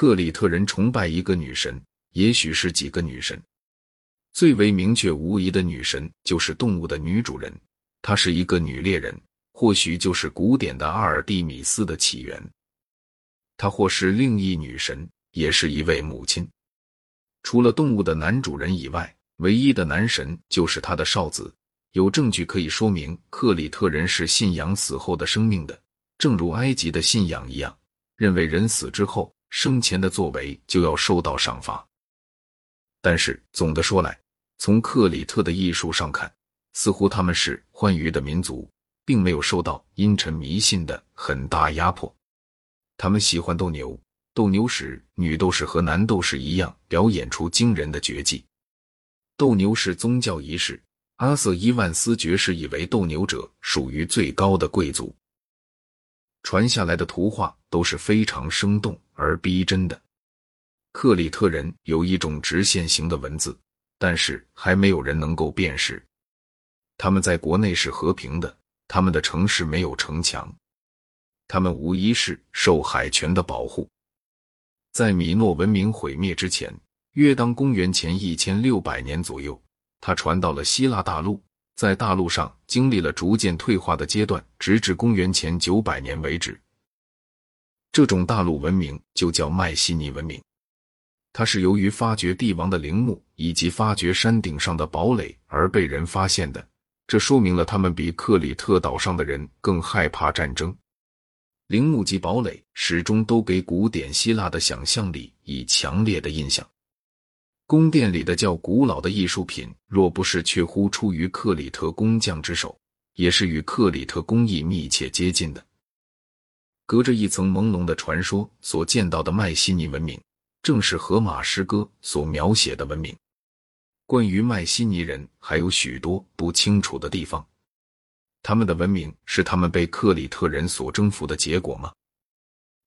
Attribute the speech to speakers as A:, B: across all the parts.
A: 克里特人崇拜一个女神，也许是几个女神。最为明确无疑的女神就是动物的女主人，她是一个女猎人，或许就是古典的阿尔蒂米斯的起源。她或是另一女神，也是一位母亲。除了动物的男主人以外，唯一的男神就是他的少子。有证据可以说明克里特人是信仰死后的生命的，正如埃及的信仰一样，认为人死之后，生前的作为就要受到赏罚。但是总的说来，从克里特的艺术上看，似乎他们是欢愉的民族，并没有受到阴沉迷信的很大压迫。他们喜欢斗牛，斗牛时女斗士和男斗士一样表演出惊人的绝技。斗牛是宗教仪式。阿瑟·伊万斯爵士以为斗牛者属于最高的贵族。传下来的图画都是非常生动而逼真的。克里特人有一种直线型的文字，但是还没有人能够辨识。他们在国内是和平的，他们的城市没有城墙，他们无疑是受海权的保护。在米诺文明毁灭之前，约当公元前一千六百年左右。他传到了希腊大陆，在大陆上经历了逐渐退化的阶段，直至公元前九百年为止。这种大陆文明就叫迈锡尼文明。它是由于发掘帝王的陵墓以及发掘山顶上的堡垒而被人发现的。这说明了他们比克里特岛上的人更害怕战争。陵墓及堡垒始终都给古典希腊的想象力以强烈的印象。宫殿里的较古老的艺术品，若不是确乎出于克里特工匠之手，也是与克里特工艺密切接近的。隔着一层朦胧的传说所见到的迈锡尼文明，正是荷马诗歌所描写的文明。关于迈锡尼人，还有许多不清楚的地方。他们的文明是他们被克里特人所征服的结果吗？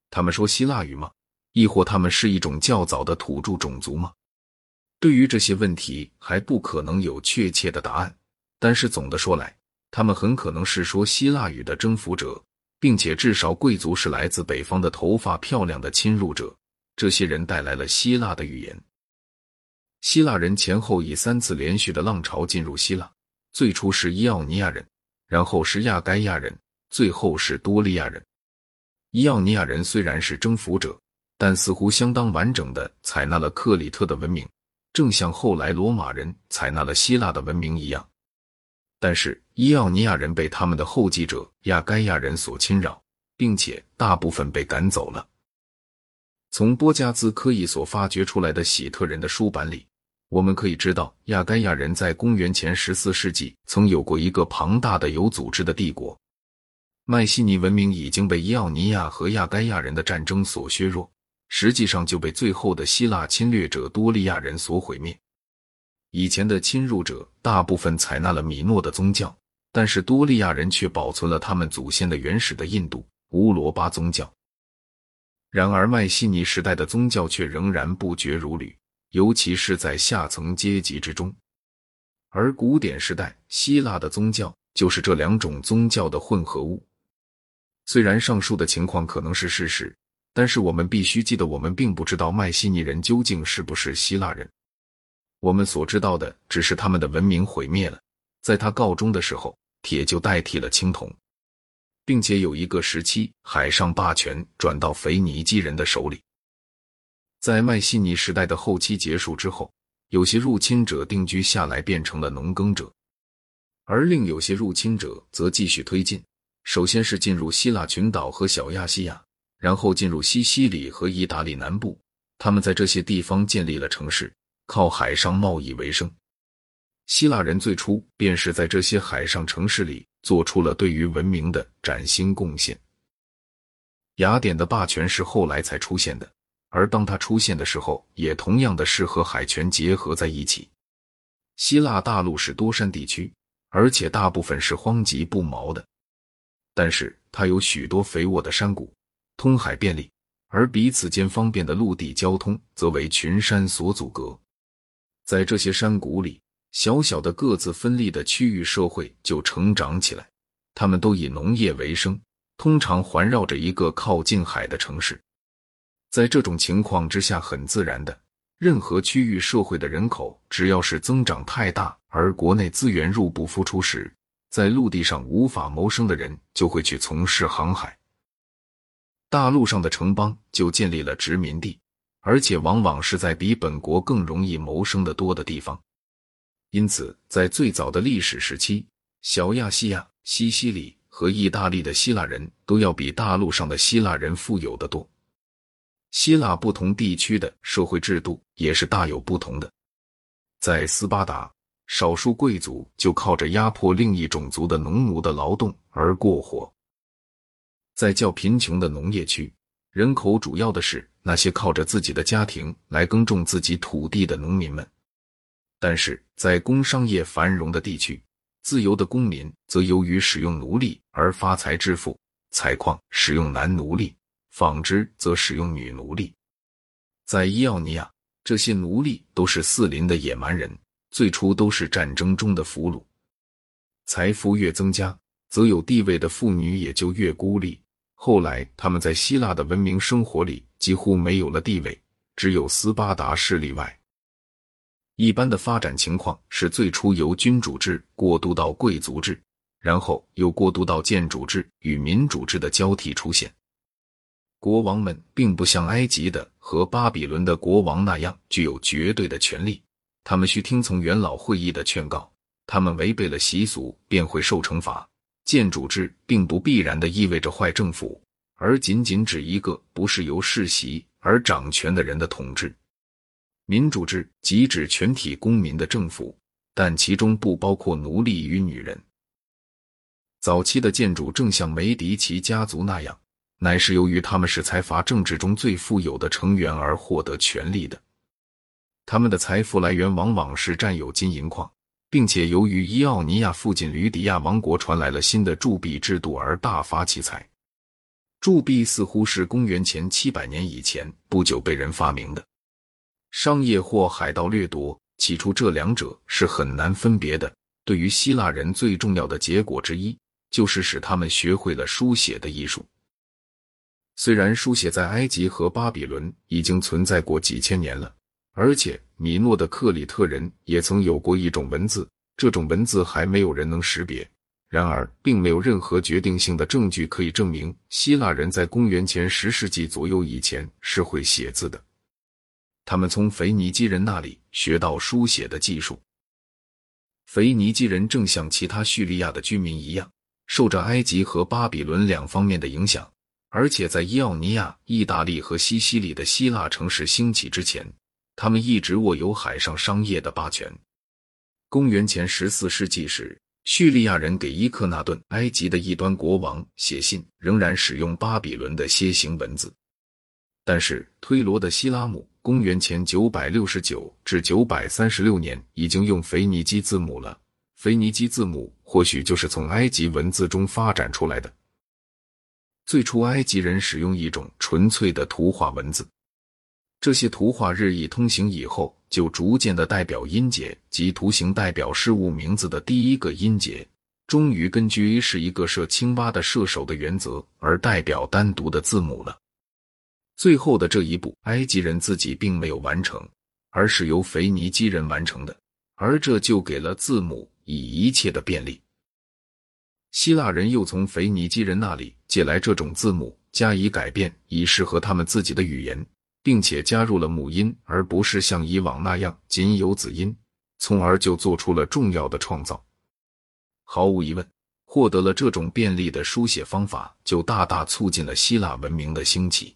A: 他们说希腊语吗？亦或他们是一种较早的土著种族吗？对于这些问题还不可能有确切的答案，但是总的说来，他们很可能是说希腊语的征服者，并且至少贵族是来自北方的头发漂亮的侵入者。这些人带来了希腊的语言。希腊人前后以三次连续的浪潮进入希腊，最初是伊奥尼亚人，然后是亚该亚人，最后是多利亚人。伊奥尼亚人虽然是征服者，但似乎相当完整的采纳了克里特的文明。正像后来罗马人采纳了希腊的文明一样，但是伊奥尼亚人被他们的后继者亚该亚人所侵扰，并且大部分被赶走了。从波加兹科伊所发掘出来的喜特人的书版里，我们可以知道亚该亚人在公元前十四世纪曾有过一个庞大的有组织的帝国。迈锡尼文明已经被伊奥尼亚和亚该亚人的战争所削弱。实际上就被最后的希腊侵略者多利亚人所毁灭。以前的侵入者大部分采纳了米诺的宗教，但是多利亚人却保存了他们祖先的原始的印度乌罗巴宗教。然而迈锡尼时代的宗教却仍然不绝如缕，尤其是在下层阶级之中。而古典时代希腊的宗教就是这两种宗教的混合物。虽然上述的情况可能是事实。但是我们必须记得，我们并不知道迈锡尼人究竟是不是希腊人。我们所知道的只是他们的文明毁灭了，在他告终的时候，铁就代替了青铜，并且有一个时期，海上霸权转到腓尼基人的手里。在迈锡尼时代的后期结束之后，有些入侵者定居下来，变成了农耕者，而另有些入侵者则继续推进，首先是进入希腊群岛和小亚细亚。然后进入西西里和意大利南部，他们在这些地方建立了城市，靠海上贸易为生。希腊人最初便是在这些海上城市里做出了对于文明的崭新贡献。雅典的霸权是后来才出现的，而当它出现的时候，也同样的是和海权结合在一起。希腊大陆是多山地区，而且大部分是荒瘠不毛的，但是它有许多肥沃的山谷。通海便利，而彼此间方便的陆地交通则为群山所阻隔。在这些山谷里，小小的各自分立的区域社会就成长起来。他们都以农业为生，通常环绕着一个靠近海的城市。在这种情况之下，很自然的，任何区域社会的人口只要是增长太大，而国内资源入不敷出时，在陆地上无法谋生的人就会去从事航海。大陆上的城邦就建立了殖民地，而且往往是在比本国更容易谋生的多的地方。因此，在最早的历史时期，小亚细亚、西西里和意大利的希腊人都要比大陆上的希腊人富有的多。希腊不同地区的社会制度也是大有不同的。在斯巴达，少数贵族就靠着压迫另一种族的农奴的劳动而过活。在较贫穷的农业区，人口主要的是那些靠着自己的家庭来耕种自己土地的农民们；但是在工商业繁荣的地区，自由的公民则由于使用奴隶而发财致富。采矿使用男奴隶，纺织则使用女奴隶。在伊奥尼亚，这些奴隶都是四邻的野蛮人，最初都是战争中的俘虏。财富越增加，则有地位的妇女也就越孤立。后来，他们在希腊的文明生活里几乎没有了地位，只有斯巴达是例外。一般的发展情况是，最初由君主制过渡到贵族制，然后又过渡到建主制与民主制的交替出现。国王们并不像埃及的和巴比伦的国王那样具有绝对的权利，他们需听从元老会议的劝告，他们违背了习俗便会受惩罚。建主制并不必然的意味着坏政府，而仅仅指一个不是由世袭而掌权的人的统治。民主制即指全体公民的政府，但其中不包括奴隶与女人。早期的建主正像梅迪奇家族那样，乃是由于他们是财阀政治中最富有的成员而获得权力的。他们的财富来源往往是占有金银矿。并且由于伊奥尼亚附近吕底亚王国传来了新的铸币制度而大发其财。铸币似乎是公元前七百年以前不久被人发明的。商业或海盗掠夺，起初这两者是很难分别的。对于希腊人最重要的结果之一，就是使他们学会了书写的艺术。虽然书写在埃及和巴比伦已经存在过几千年了。而且，米诺的克里特人也曾有过一种文字，这种文字还没有人能识别。然而，并没有任何决定性的证据可以证明希腊人在公元前十世纪左右以前是会写字的。他们从腓尼基人那里学到书写的技术。腓尼基人正像其他叙利亚的居民一样，受着埃及和巴比伦两方面的影响，而且在伊奥尼亚、意大利和西西里的希腊城市兴起之前。他们一直握有海上商业的霸权。公元前十四世纪时，叙利亚人给伊克纳顿（埃及的异端国王）写信，仍然使用巴比伦的楔形文字。但是，推罗的希拉姆（公元前九百六十九至九百三十六年）已经用腓尼基字母了。腓尼基字母或许就是从埃及文字中发展出来的。最初，埃及人使用一种纯粹的图画文字。这些图画日益通行以后，就逐渐的代表音节及图形代表事物名字的第一个音节，终于根据是一个射青蛙的射手的原则而代表单独的字母了。最后的这一步，埃及人自己并没有完成，而是由腓尼基人完成的，而这就给了字母以一切的便利。希腊人又从腓尼基人那里借来这种字母，加以改变，以适合他们自己的语言。并且加入了母音，而不是像以往那样仅有子音，从而就做出了重要的创造。毫无疑问，获得了这种便利的书写方法，就大大促进了希腊文明的兴起。